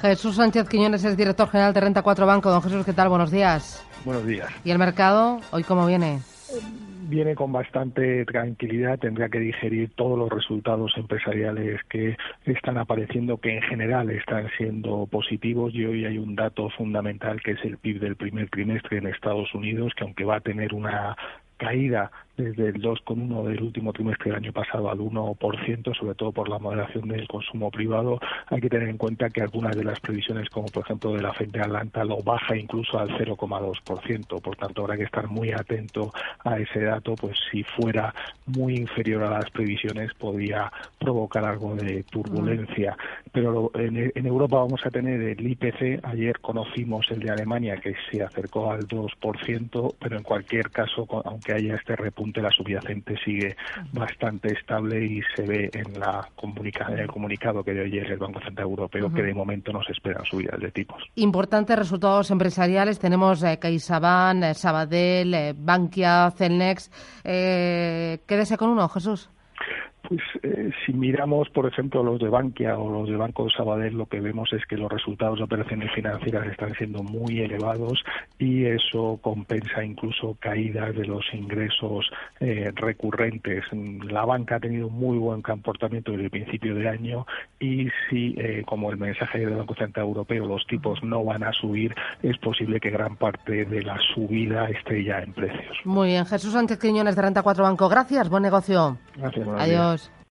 Jesús Sánchez Quiñones es director general de Renta 4 Banco. Don Jesús, ¿qué tal? Buenos días. Buenos días. ¿Y el mercado hoy cómo viene? viene con bastante tranquilidad, tendrá que digerir todos los resultados empresariales que están apareciendo, que en general están siendo positivos y hoy hay un dato fundamental que es el PIB del primer trimestre en Estados Unidos, que aunque va a tener una caída desde el 2,1 del último trimestre del año pasado al 1%, sobre todo por la moderación del consumo privado. Hay que tener en cuenta que algunas de las previsiones, como por ejemplo de la FED de Atlanta, lo baja incluso al 0,2%. Por tanto, habrá que estar muy atento a ese dato, pues si fuera muy inferior a las previsiones podría provocar algo de turbulencia. Pero en, en Europa vamos a tener el IPC. Ayer conocimos el de Alemania que se acercó al 2%, pero en cualquier caso, aunque haya este repunte, la subyacente sigue bastante estable y se ve en, la en el comunicado que dio ayer el Banco Central Europeo que de momento no se esperan subidas de tipos. Importantes resultados empresariales. Tenemos eh, CaixaBank, eh, Sabadell, eh, Bankia, Celnex. Eh, quédese con uno, Jesús. Pues eh, si miramos, por ejemplo, los de Bankia o los de Banco de Sabadell, lo que vemos es que los resultados de operaciones financieras están siendo muy elevados y eso compensa incluso caídas de los ingresos eh, recurrentes. La banca ha tenido muy buen comportamiento desde el principio de año y si, eh, como el mensaje del Banco Central Europeo, los tipos no van a subir, es posible que gran parte de la subida esté ya en precios. Muy bien. Jesús Sánchez Quiñones de Renta 4 Banco. Gracias. Buen negocio. Adiós.